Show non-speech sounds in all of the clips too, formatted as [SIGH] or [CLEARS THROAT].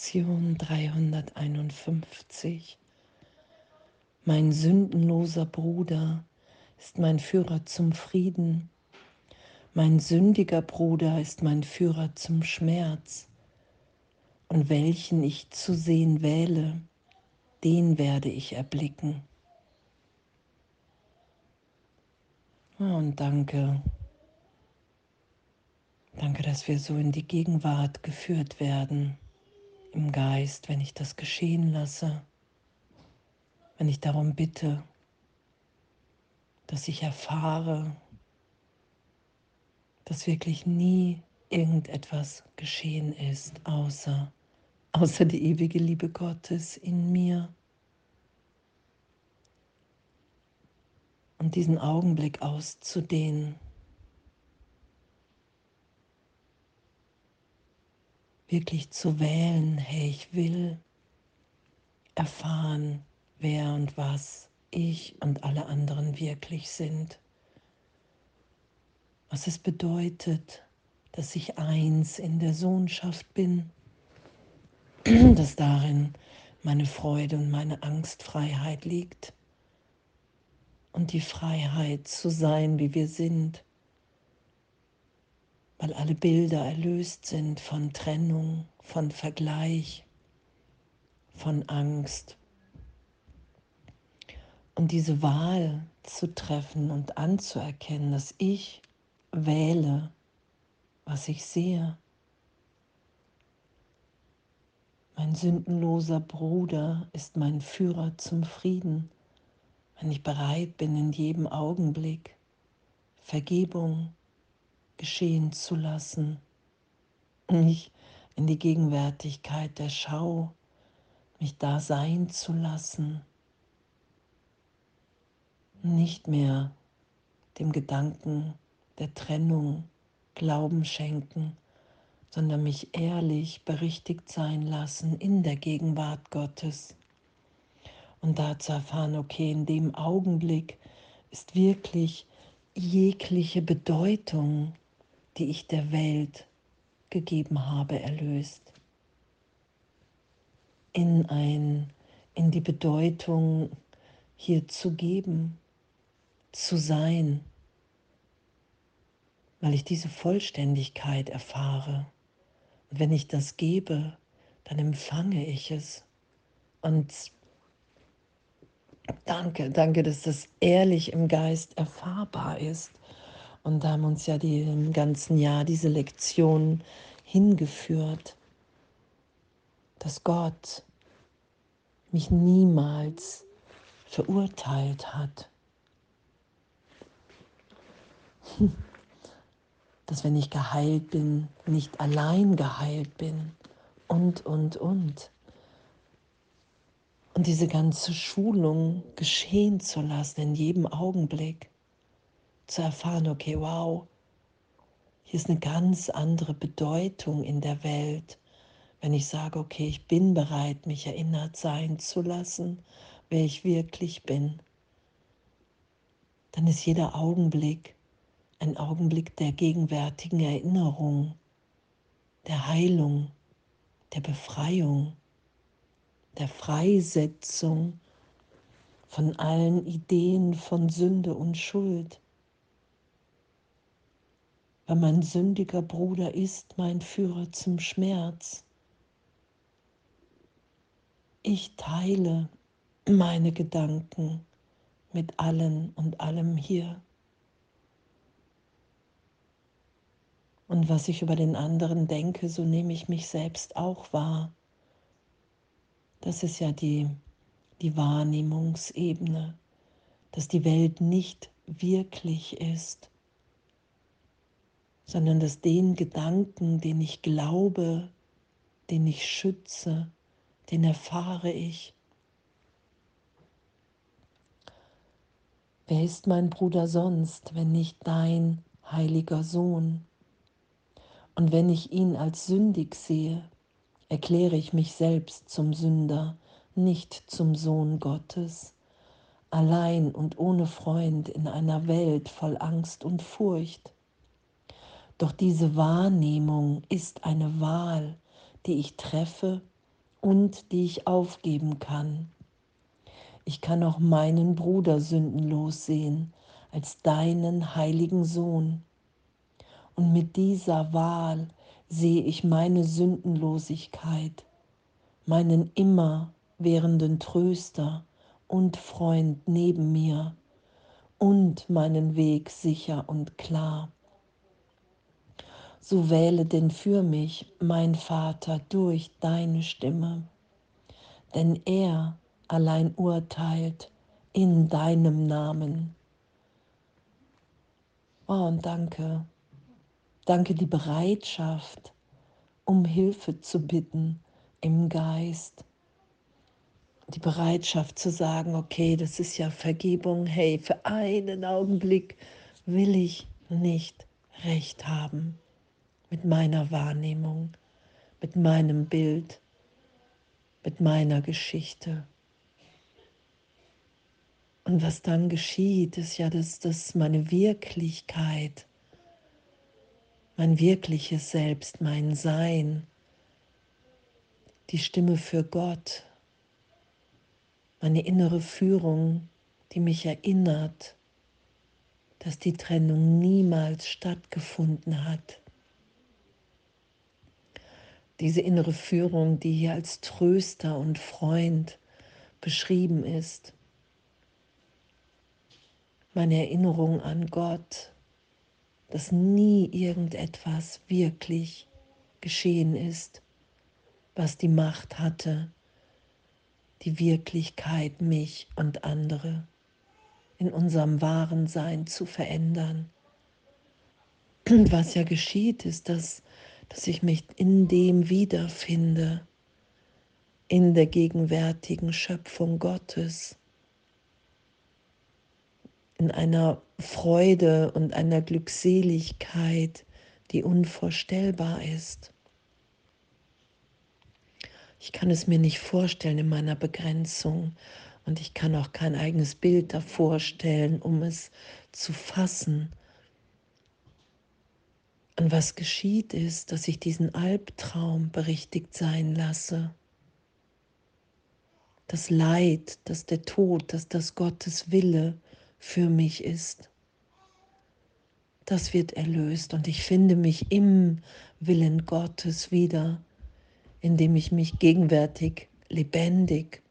Lektion 351. Mein sündenloser Bruder ist mein Führer zum Frieden. Mein sündiger Bruder ist mein Führer zum Schmerz. Und welchen ich zu sehen wähle, den werde ich erblicken. Und danke, danke, dass wir so in die Gegenwart geführt werden im Geist, wenn ich das geschehen lasse, wenn ich darum bitte, dass ich erfahre, dass wirklich nie irgendetwas geschehen ist, außer, außer die ewige Liebe Gottes in mir. Und diesen Augenblick auszudehnen. Wirklich zu wählen, hey, ich will erfahren, wer und was ich und alle anderen wirklich sind. Was es bedeutet, dass ich eins in der Sohnschaft bin, [CLEARS THROAT] dass darin meine Freude und meine Angstfreiheit liegt und die Freiheit zu sein, wie wir sind weil alle Bilder erlöst sind von Trennung, von Vergleich, von Angst. Und diese Wahl zu treffen und anzuerkennen, dass ich wähle, was ich sehe. Mein sündenloser Bruder ist mein Führer zum Frieden, wenn ich bereit bin, in jedem Augenblick Vergebung, geschehen zu lassen, mich in die Gegenwärtigkeit der Schau, mich da sein zu lassen, nicht mehr dem Gedanken der Trennung Glauben schenken, sondern mich ehrlich berichtigt sein lassen in der Gegenwart Gottes. Und da zu erfahren, okay, in dem Augenblick ist wirklich jegliche Bedeutung die ich der Welt gegeben habe, erlöst. In ein, in die Bedeutung hier zu geben, zu sein, weil ich diese Vollständigkeit erfahre. Und wenn ich das gebe, dann empfange ich es. Und danke, danke, dass das ehrlich im Geist erfahrbar ist. Und haben uns ja die, im ganzen Jahr diese Lektion hingeführt, dass Gott mich niemals verurteilt hat. [LAUGHS] Dass wenn ich geheilt bin, nicht allein geheilt bin und, und, und. Und diese ganze Schulung geschehen zu lassen in jedem Augenblick zu erfahren, okay, wow, hier ist eine ganz andere Bedeutung in der Welt, wenn ich sage, okay, ich bin bereit, mich erinnert sein zu lassen, wer ich wirklich bin. Dann ist jeder Augenblick ein Augenblick der gegenwärtigen Erinnerung, der Heilung, der Befreiung, der Freisetzung von allen Ideen von Sünde und Schuld weil mein sündiger Bruder ist mein Führer zum Schmerz. Ich teile meine Gedanken mit allen und allem hier. Und was ich über den anderen denke, so nehme ich mich selbst auch wahr. Das ist ja die, die Wahrnehmungsebene, dass die Welt nicht wirklich ist, sondern dass den Gedanken, den ich glaube, den ich schütze, den erfahre ich. Wer ist mein Bruder sonst, wenn nicht dein heiliger Sohn? Und wenn ich ihn als sündig sehe, erkläre ich mich selbst zum Sünder, nicht zum Sohn Gottes, allein und ohne Freund in einer Welt voll Angst und Furcht. Doch diese Wahrnehmung ist eine Wahl, die ich treffe und die ich aufgeben kann. Ich kann auch meinen Bruder sündenlos sehen als deinen heiligen Sohn. Und mit dieser Wahl sehe ich meine Sündenlosigkeit, meinen immerwährenden Tröster und Freund neben mir und meinen Weg sicher und klar. So wähle denn für mich, mein Vater, durch deine Stimme, denn er allein urteilt in deinem Namen. Oh, und danke. Danke die Bereitschaft, um Hilfe zu bitten im Geist. Die Bereitschaft zu sagen, okay, das ist ja Vergebung, hey, für einen Augenblick will ich nicht recht haben mit meiner Wahrnehmung, mit meinem Bild, mit meiner Geschichte. Und was dann geschieht, ist ja, dass, dass meine Wirklichkeit, mein wirkliches Selbst, mein Sein, die Stimme für Gott, meine innere Führung, die mich erinnert, dass die Trennung niemals stattgefunden hat. Diese innere Führung, die hier als Tröster und Freund beschrieben ist, meine Erinnerung an Gott, dass nie irgendetwas wirklich geschehen ist, was die Macht hatte, die Wirklichkeit, mich und andere in unserem wahren Sein zu verändern. [CLEARS THROAT] Was ja geschieht, ist, dass, dass ich mich in dem wiederfinde, in der gegenwärtigen Schöpfung Gottes in einer Freude und einer Glückseligkeit, die unvorstellbar ist. Ich kann es mir nicht vorstellen in meiner Begrenzung und ich kann auch kein eigenes Bild davor stellen, um es zu fassen. Und was geschieht ist, dass ich diesen Albtraum berichtigt sein lasse. Das Leid, dass der Tod, dass das Gottes Wille für mich ist. Das wird erlöst und ich finde mich im Willen Gottes wieder, indem ich mich gegenwärtig lebendig,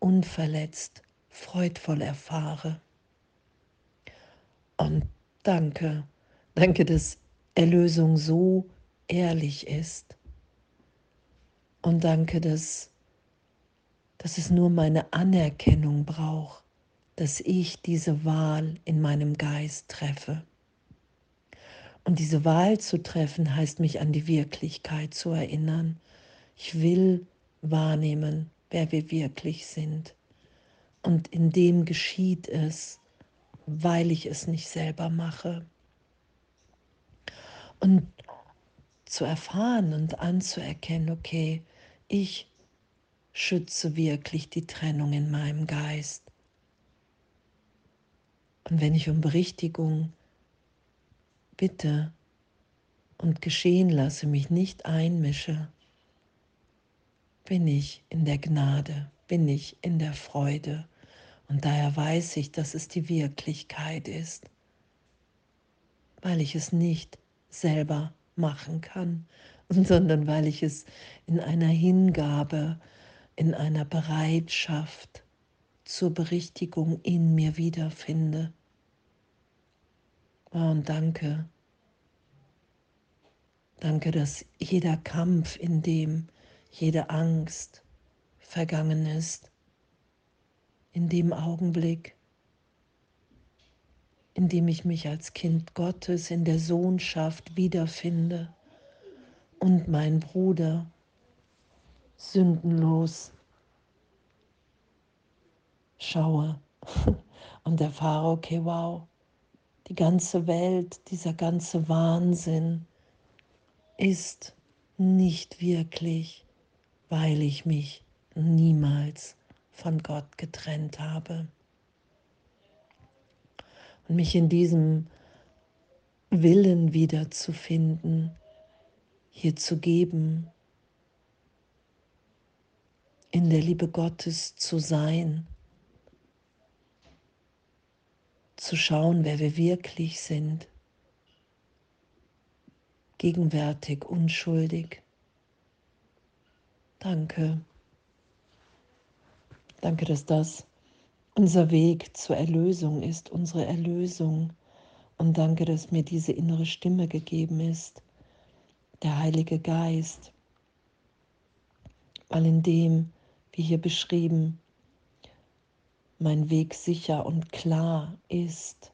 unverletzt, freudvoll erfahre. Und danke, danke, dass Erlösung so ehrlich ist. Und danke, dass, dass es nur meine Anerkennung braucht dass ich diese Wahl in meinem Geist treffe. Und diese Wahl zu treffen heißt mich an die Wirklichkeit zu erinnern. Ich will wahrnehmen, wer wir wirklich sind. Und in dem geschieht es, weil ich es nicht selber mache. Und zu erfahren und anzuerkennen, okay, ich schütze wirklich die Trennung in meinem Geist. Und wenn ich um Berichtigung bitte und geschehen lasse, mich nicht einmische, bin ich in der Gnade, bin ich in der Freude. Und daher weiß ich, dass es die Wirklichkeit ist, weil ich es nicht selber machen kann, [LAUGHS] sondern weil ich es in einer Hingabe, in einer Bereitschaft zur Berichtigung in mir wiederfinde. Oh, und danke. Danke, dass jeder Kampf, in dem jede Angst vergangen ist, in dem Augenblick, in dem ich mich als Kind Gottes in der Sohnschaft wiederfinde und mein Bruder sündenlos schaue [LAUGHS] und erfahre, okay, wow, die ganze Welt, dieser ganze Wahnsinn ist nicht wirklich, weil ich mich niemals von Gott getrennt habe. Und mich in diesem Willen wiederzufinden, hier zu geben, in der Liebe Gottes zu sein, zu schauen, wer wir wirklich sind, gegenwärtig, unschuldig. Danke. Danke, dass das unser Weg zur Erlösung ist, unsere Erlösung. Und danke, dass mir diese innere Stimme gegeben ist, der Heilige Geist, weil in dem, wie hier beschrieben, mein Weg sicher und klar ist,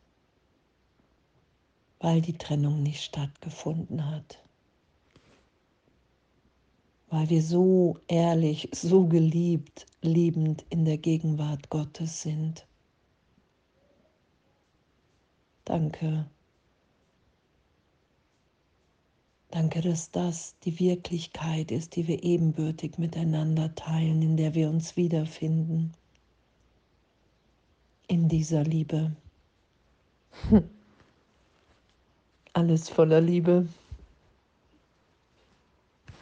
weil die Trennung nicht stattgefunden hat weil wir so ehrlich, so geliebt, liebend in der Gegenwart Gottes sind. Danke. Danke, dass das die Wirklichkeit ist, die wir ebenbürtig miteinander teilen, in der wir uns wiederfinden. In dieser Liebe. [LAUGHS] Alles voller Liebe.